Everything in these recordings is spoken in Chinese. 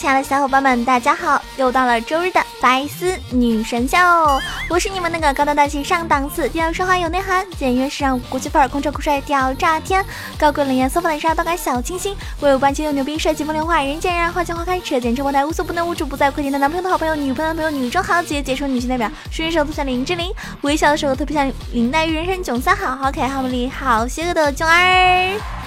亲爱的小伙伴们，大家好！又到了周日的白丝女神秀，我是你们那个高端大气上档次、低调奢华有内涵、简约时尚国际范儿、空车酷帅屌炸天、高贵冷艳骚发的沙刀感小清新、威武霸气又牛逼、帅气风流坏、人见人爱、花见花开、车见车爆胎、无所不能、无处不在、快点的男朋友的好朋友、女朋友的朋友、女中豪杰、杰出女性代表、顺手特像林志玲，微笑的时候特别像林黛玉，人生囧三好，好可爱、好美丽、好邪恶的囧儿。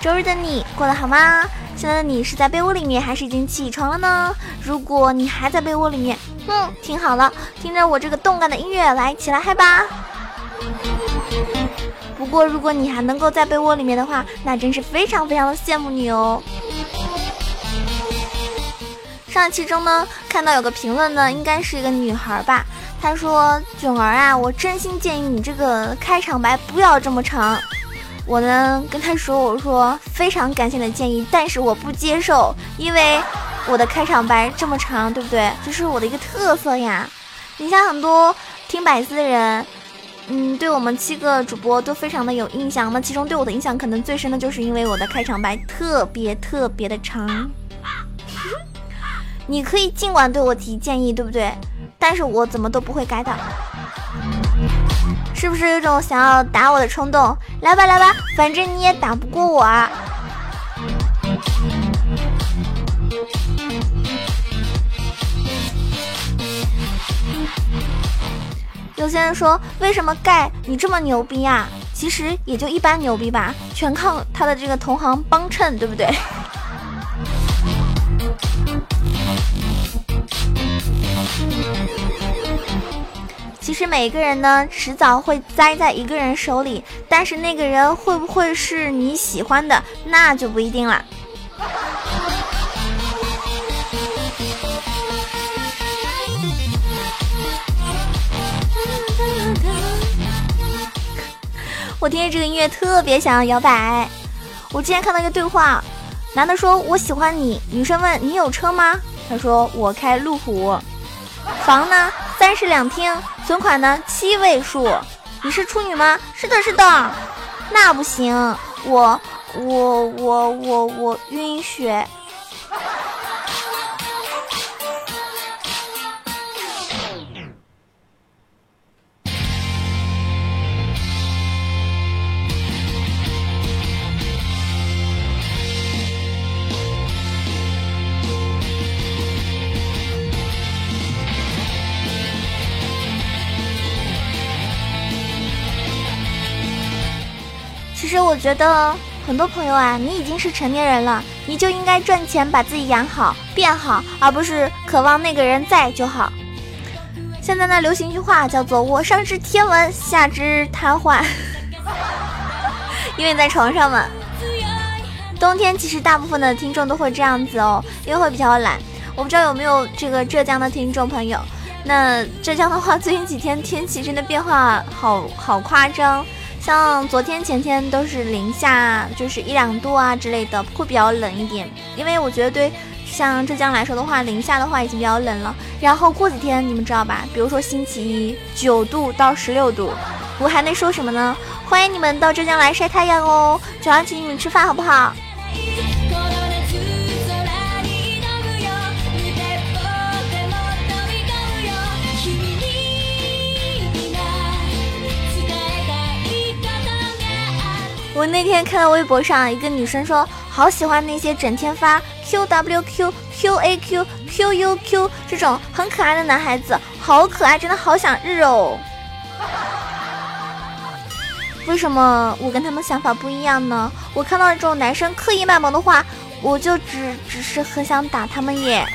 周日的你过得好吗？现在的你是在被窝里面，还是已经起床了呢？如果你还在被窝里面，哼，听好了，听着我这个动感的音乐，来起来嗨吧！不过如果你还能够在被窝里面的话，那真是非常非常的羡慕你哦。上一期中呢，看到有个评论呢，应该是一个女孩吧，她说：“囧儿啊，我真心建议你这个开场白不要这么长。”我呢跟他说，我说非常感谢你的建议，但是我不接受，因为我的开场白这么长，对不对？这是我的一个特色呀。你像很多听百思的人，嗯，对我们七个主播都非常的有印象。那其中对我的印象可能最深的就是因为我的开场白特别特别的长。你可以尽管对我提建议，对不对？但是我怎么都不会改的。是不是有种想要打我的冲动？来吧来吧，反正你也打不过我啊！有些人说，为什么盖你这么牛逼啊？其实也就一般牛逼吧，全靠他的这个同行帮衬，对不对？每一个人呢，迟早会栽在一个人手里，但是那个人会不会是你喜欢的，那就不一定了。我听着这个音乐特别想要摇摆。我之前看到一个对话，男的说我喜欢你，女生问你有车吗？他说我开路虎。房呢？三室两厅。存款呢？七位数。你是处女吗？是的，是的。那不行，我我我我我晕血。其实我觉得很多朋友啊，你已经是成年人了，你就应该赚钱把自己养好变好，而不是渴望那个人在就好。现在呢，流行一句话叫做“我上知天文，下知瘫痪”，因为在床上嘛。冬天其实大部分的听众都会这样子哦，因为会比较懒。我不知道有没有这个浙江的听众朋友。那浙江的话，最近几天天气真的变化好好夸张。像昨天前天都是零下，就是一两度啊之类的，会比较冷一点。因为我觉得对像浙江来说的话，零下的话已经比较冷了。然后过几天你们知道吧？比如说星期一九度到十六度，我还能说什么呢？欢迎你们到浙江来晒太阳哦，九阳请你们吃饭好不好？我那天看到微博上一个女生说，好喜欢那些整天发 Q W Q Q A Q Q U Q 这种很可爱的男孩子，好可爱，真的好想日哦。为什么我跟他们想法不一样呢？我看到这种男生刻意卖萌的话，我就只只是很想打他们耶。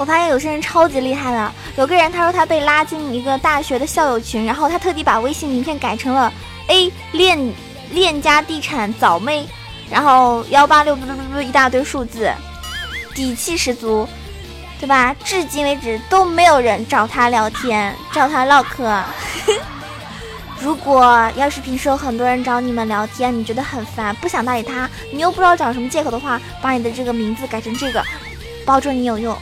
我发现有些人超级厉害的，有个人他说他被拉进一个大学的校友群，然后他特地把微信名片改成了 A 链链家地产早妹，然后幺八六不不不不一大堆数字，底气十足，对吧？至今为止都没有人找他聊天，找他唠嗑。如果要是平时有很多人找你们聊天，你觉得很烦，不想搭理他，你又不知道找什么借口的话，把你的这个名字改成这个，保准你有用。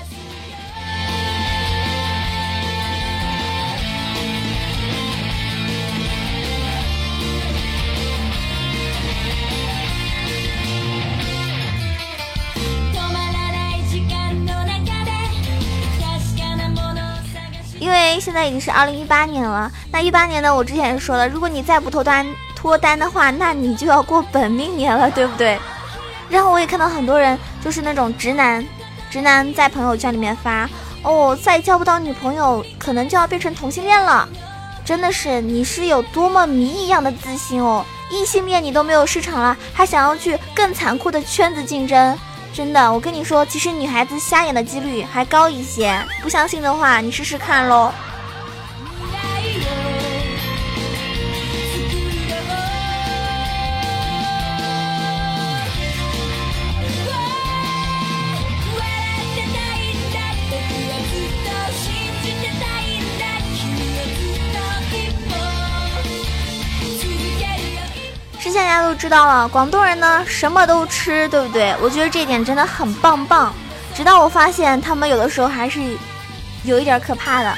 现在已经是二零一八年了，那一八年呢，我之前说了，如果你再不脱单脱单的话，那你就要过本命年了，对不对？然后我也看到很多人就是那种直男，直男在朋友圈里面发，哦，再交不到女朋友，可能就要变成同性恋了。真的是，你是有多么谜一样的自信哦？异性恋你都没有市场了，还想要去更残酷的圈子竞争？真的，我跟你说，其实女孩子瞎眼的几率还高一些。不相信的话，你试试看喽。家都知道了，广东人呢什么都吃，对不对？我觉得这一点真的很棒棒。直到我发现他们有的时候还是有一点可怕的。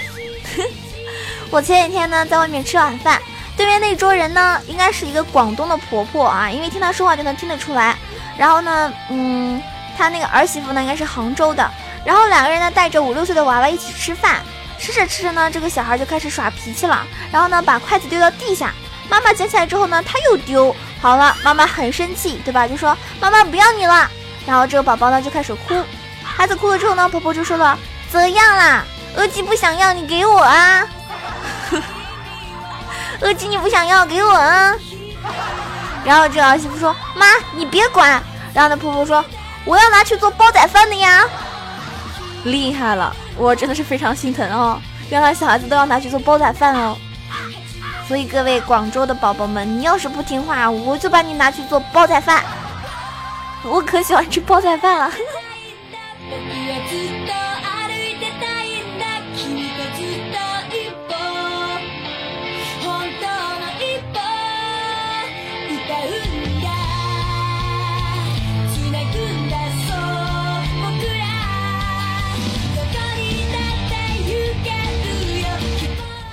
我前几天呢在外面吃晚饭，对面那桌人呢应该是一个广东的婆婆啊，因为听她说话就能听得出来。然后呢，嗯，她那个儿媳妇呢应该是杭州的。然后两个人呢带着五六岁的娃娃一起吃饭，吃着吃着呢，这个小孩就开始耍脾气了，然后呢把筷子丢到地下。妈妈捡起来之后呢，他又丢好了，妈妈很生气，对吧？就说妈妈不要你了。然后这个宝宝呢就开始哭，孩子哭了之后呢，婆婆就说了怎样啦？额吉不想要，你给我啊！额吉你不想要，给我啊！然后这儿媳妇说妈你别管。然后那婆婆说我要拿去做煲仔饭的呀。厉害了，我真的是非常心疼哦，原来小孩子都要拿去做煲仔饭哦。所以各位广州的宝宝们，你要是不听话，我就把你拿去做煲仔饭。我可喜欢吃煲仔饭了。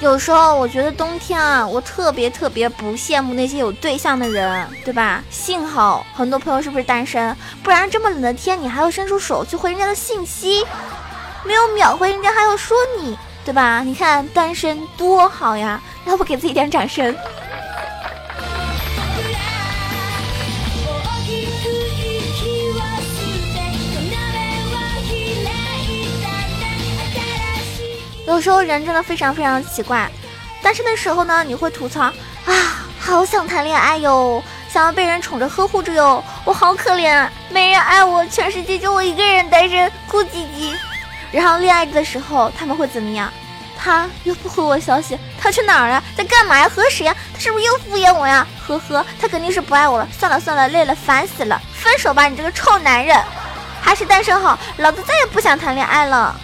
有时候我觉得冬天啊，我特别特别不羡慕那些有对象的人，对吧？幸好很多朋友是不是单身？不然这么冷的天，你还要伸出手去回人家的信息，没有秒回人家还要说你，对吧？你看单身多好呀！要不给自己点掌声？有时候人真的非常非常奇怪，单身的时候呢，你会吐槽啊，好想谈恋爱哟，想要被人宠着呵护着哟，我好可怜，没人爱我，全世界就我一个人单身，哭唧唧。然后恋爱的时候他们会怎么样？他又不回我消息，他去哪儿了？在干嘛呀？和谁呀？他是不是又敷衍我呀？呵呵，他肯定是不爱我了。算了算了，累了，烦死了，分手吧，你这个臭男人，还是单身好，老子再也不想谈恋爱了。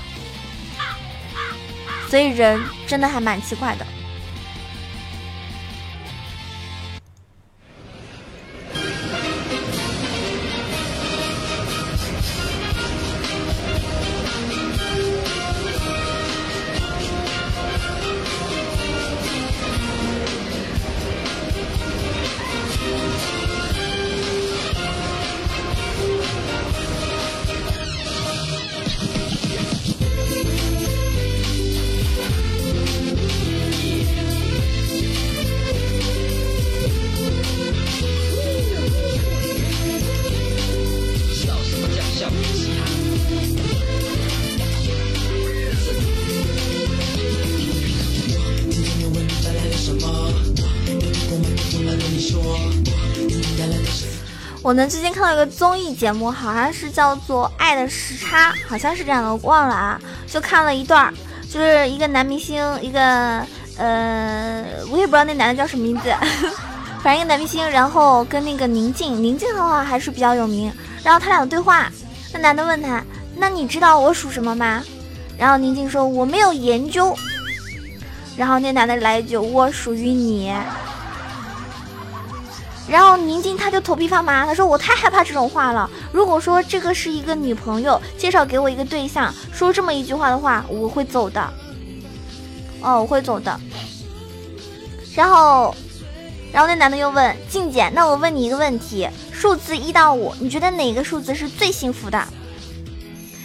所以人真的还蛮奇怪的。我呢最近看到一个综艺节目，好像是叫做《爱的时差》，好像是这样的，我忘了啊。就看了一段，就是一个男明星，一个呃，我也不知道那男的叫什么名字，反正一个男明星，然后跟那个宁静，宁静的话还是比较有名。然后他俩的对话，那男的问他：“那你知道我属什么吗？”然后宁静说：“我没有研究。”然后那男的来一句：“我属于你。”然后宁静他就头皮发麻，他说我太害怕这种话了。如果说这个是一个女朋友介绍给我一个对象，说这么一句话的话，我会走的。哦，我会走的。然后，然后那男的又问静姐，那我问你一个问题，数字一到五，你觉得哪个数字是最幸福的？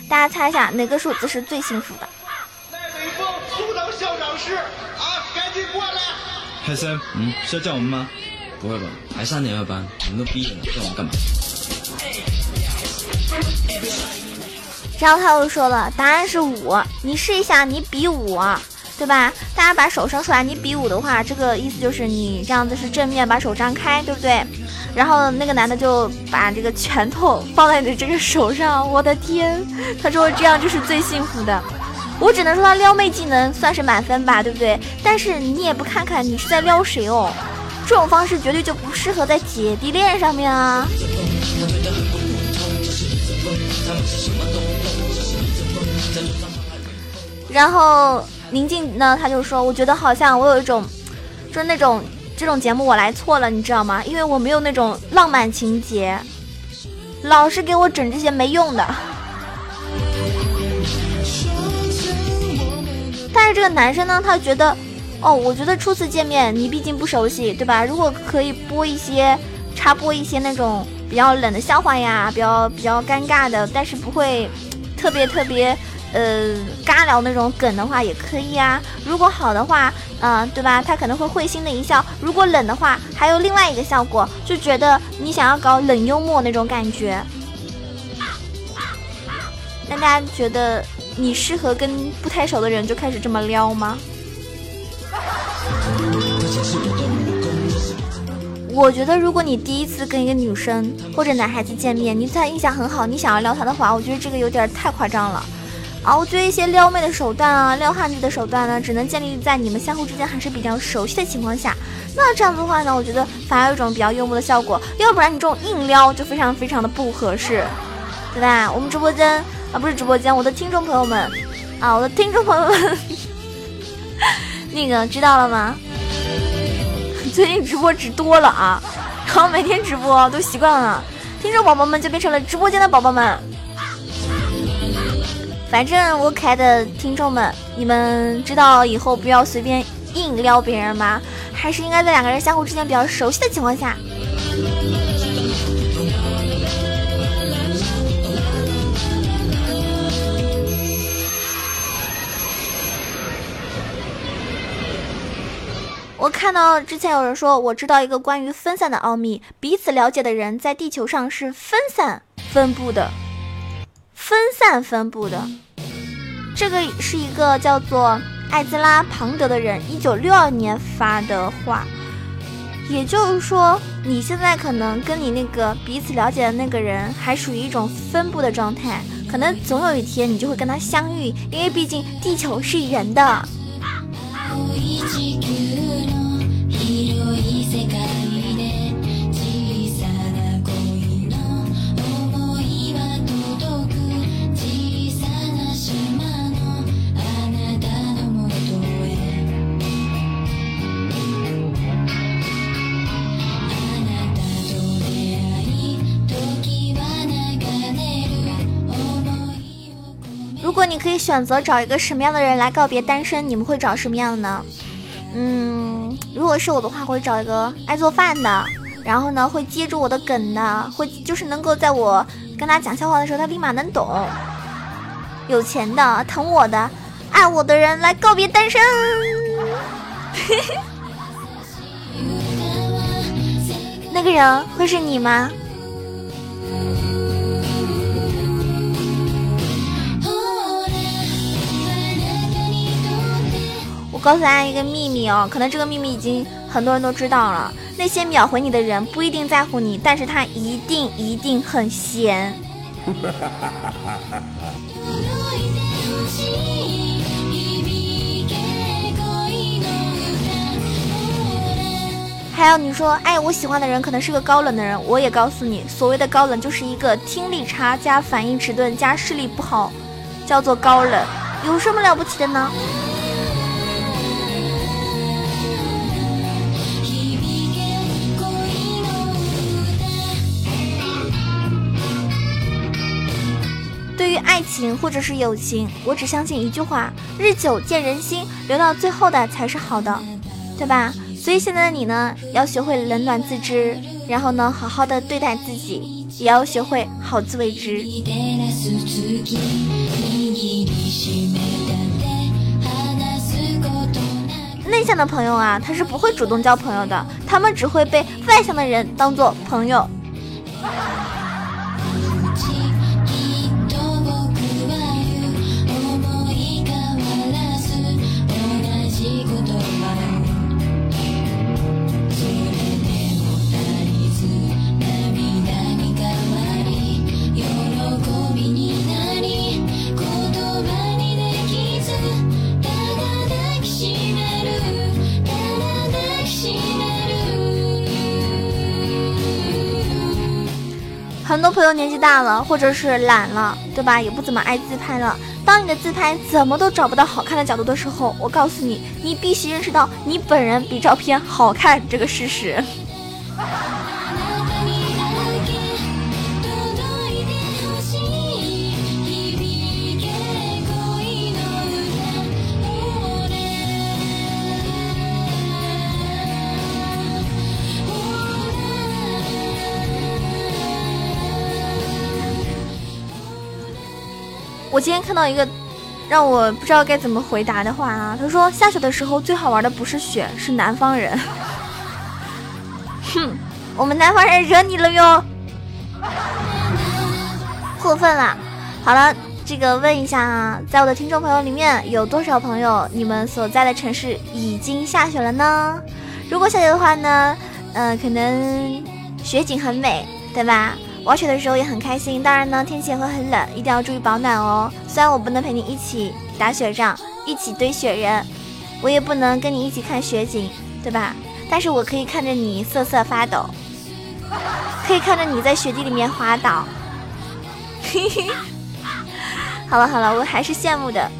大家猜一下，哪个数字是最幸福的？赖伟峰，苏当校长室啊，赶紧过来！海森，嗯，是要叫我们吗？不会吧，还三年二班，你们都毕业了，叫我干嘛？然后他又说了，答案是五，你试一下，你比五，对吧？大家把手伸出来，你比五的话，这个意思就是你这样子是正面，把手张开，对不对？然后那个男的就把这个拳头放在你的这个手上，我的天，他说这样就是最幸福的。我只能说他撩妹技能算是满分吧，对不对？但是你也不看看你是在撩谁哦。这种方式绝对就不适合在姐弟恋上面啊！然后宁静呢，他就说：“我觉得好像我有一种，就是那种这种节目我来错了，你知道吗？因为我没有那种浪漫情节，老是给我整这些没用的。”但是这个男生呢，他觉得。哦，我觉得初次见面，你毕竟不熟悉，对吧？如果可以播一些插播一些那种比较冷的笑话呀，比较比较尴尬的，但是不会特别特别呃尬聊那种梗的话，也可以啊。如果好的话，嗯，对吧？他可能会会心的一笑。如果冷的话，还有另外一个效果，就觉得你想要搞冷幽默那种感觉。那大家觉得你适合跟不太熟的人就开始这么撩吗？我觉得，如果你第一次跟一个女生或者男孩子见面，你对他印象很好，你想要撩他的话，我觉得这个有点太夸张了啊！我觉得一些撩妹的手段啊，撩汉子的手段呢，只能建立在你们相互之间还是比较熟悉的情况下。那这样的话呢，我觉得反而有一种比较幽默的效果。要不然你这种硬撩就非常非常的不合适，对吧？我们直播间啊，不是直播间，我的听众朋友们啊，我的听众朋友们。那个知道了吗？最近直播直多了啊，然后每天直播都习惯了，听众宝宝们就变成了直播间的宝宝们。反正我可爱的听众们，你们知道以后不要随便硬撩别人吗？还是应该在两个人相互之间比较熟悉的情况下。我看到之前有人说，我知道一个关于分散的奥秘，彼此了解的人在地球上是分散分布的，分散分布的。这个是一个叫做艾兹拉·庞德的人，一九六二年发的话，也就是说，你现在可能跟你那个彼此了解的那个人还属于一种分布的状态，可能总有一天你就会跟他相遇，因为毕竟地球是圆的。如果你可以选择找一个什么样的人来告别单身，你们会找什么样的呢？嗯，如果是我的话，会找一个爱做饭的，然后呢会接住我的梗的，会就是能够在我跟他讲笑话的时候，他立马能懂。有钱的，疼我的，爱我的人来告别单身。那个人会是你吗？我告诉大家一个秘密哦，可能这个秘密已经很多人都知道了，那些秒回你的人不一定在乎你，但是他一定一定很闲。还有你说，哎，我喜欢的人可能是个高冷的人，我也告诉你，所谓的高冷就是一个听力差加反应迟钝加视力不好，叫做高冷，有什么了不起的呢？爱情或者是友情，我只相信一句话：日久见人心，留到最后的才是好的，对吧？所以现在的你呢，要学会冷暖自知，然后呢，好好的对待自己，也要学会好自为之。内向的朋友啊，他是不会主动交朋友的，他们只会被外向的人当做朋友。很多朋友年纪大了，或者是懒了，对吧？也不怎么爱自拍了。当你的自拍怎么都找不到好看的角度的时候，我告诉你，你必须认识到你本人比照片好看这个事实。我今天看到一个让我不知道该怎么回答的话啊，他说下雪的时候最好玩的不是雪，是南方人。哼，我们南方人惹你了哟，过分了。好了，这个问一下啊，在我的听众朋友里面有多少朋友你们所在的城市已经下雪了呢？如果下雪的话呢，嗯，可能雪景很美，对吧？滑雪的时候也很开心，当然呢，天气也会很冷，一定要注意保暖哦。虽然我不能陪你一起打雪仗，一起堆雪人，我也不能跟你一起看雪景，对吧？但是我可以看着你瑟瑟发抖，可以看着你在雪地里面滑倒。嘿嘿，好了好了，我还是羡慕的。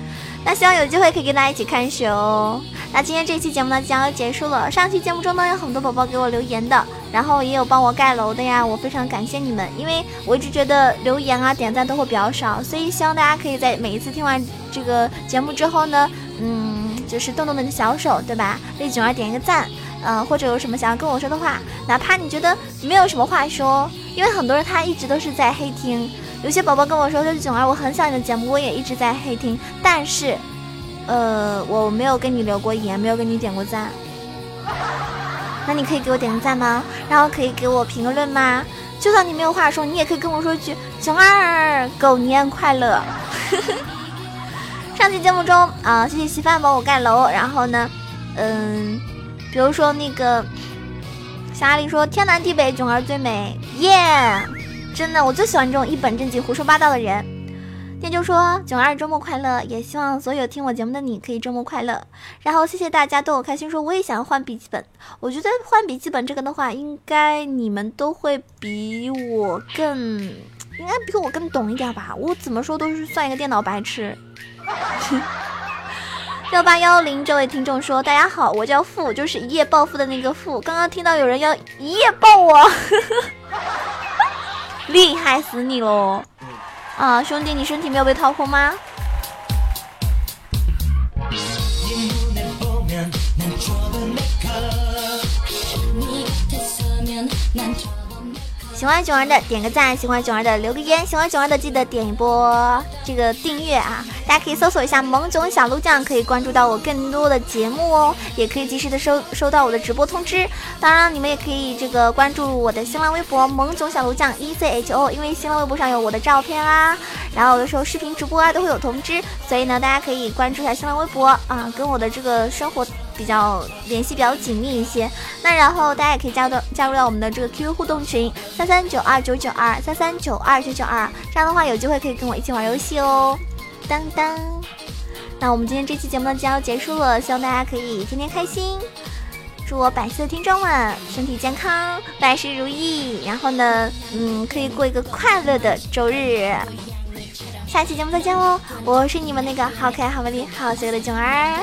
那希望有机会可以跟大家一起看雪哦。那今天这期节目呢，即将要结束了。上期节目中呢，有很多宝宝给我留言的，然后也有帮我盖楼的呀，我非常感谢你们。因为我一直觉得留言啊、点赞都会比较少，所以希望大家可以在每一次听完这个节目之后呢，嗯，就是动动你的小手，对吧？为囧儿点一个赞，呃，或者有什么想要跟我说的话，哪怕你觉得没有什么话说，因为很多人他一直都是在黑听。有些宝宝跟我说说囧儿，我很想你的节目，我也一直在黑听，但是。呃，我没有跟你留过言，没有跟你点过赞，那你可以给我点个赞吗？然后可以给我评个论吗？就算你没有话说，你也可以跟我说一句“熊二狗年快乐”。上期节目中啊，谢谢稀饭帮我盖楼，然后呢，嗯，比如说那个小阿里说天南地北囧儿最美，耶！真的，我最喜欢这种一本正经胡说八道的人。天就说囧儿周末快乐，也希望所有听我节目的你可以周末快乐。然后谢谢大家逗我开心，说我也想要换笔记本。我觉得换笔记本这个的话，应该你们都会比我更，应该比我更懂一点吧。我怎么说都是算一个电脑白痴。幺八幺零这位听众说，大家好，我叫富，就是一夜暴富的那个富。刚刚听到有人要一夜暴我，厉害死你喽！啊，兄弟，你身体没有被掏空吗？喜欢囧儿的点个赞，喜欢囧儿的留个言，喜欢囧儿的记得点一波这个订阅啊！大家可以搜索一下萌囧小鹿酱，可以关注到我更多的节目哦，也可以及时的收收到我的直播通知。当然，你们也可以这个关注我的新浪微博萌囧小鹿酱 E C H O，因为新浪微博上有我的照片啦，然后有的时候视频直播啊都会有通知，所以呢，大家可以关注一下新浪微博啊，跟我的这个生活比较联系比较紧密一些。那然后大家也可以加到加入到我们的这个 QQ 互动群三三九二九九二三三九二九九二，这样的话有机会可以跟我一起玩游戏哦。当当，那我们今天这期节目呢就要结束了，希望大家可以天天开心。祝我百岁的听众们身体健康，万事如意。然后呢，嗯，可以过一个快乐的周日。下期节目再见喽！我是你们那个好可爱、好美丽、好邪恶的囧儿。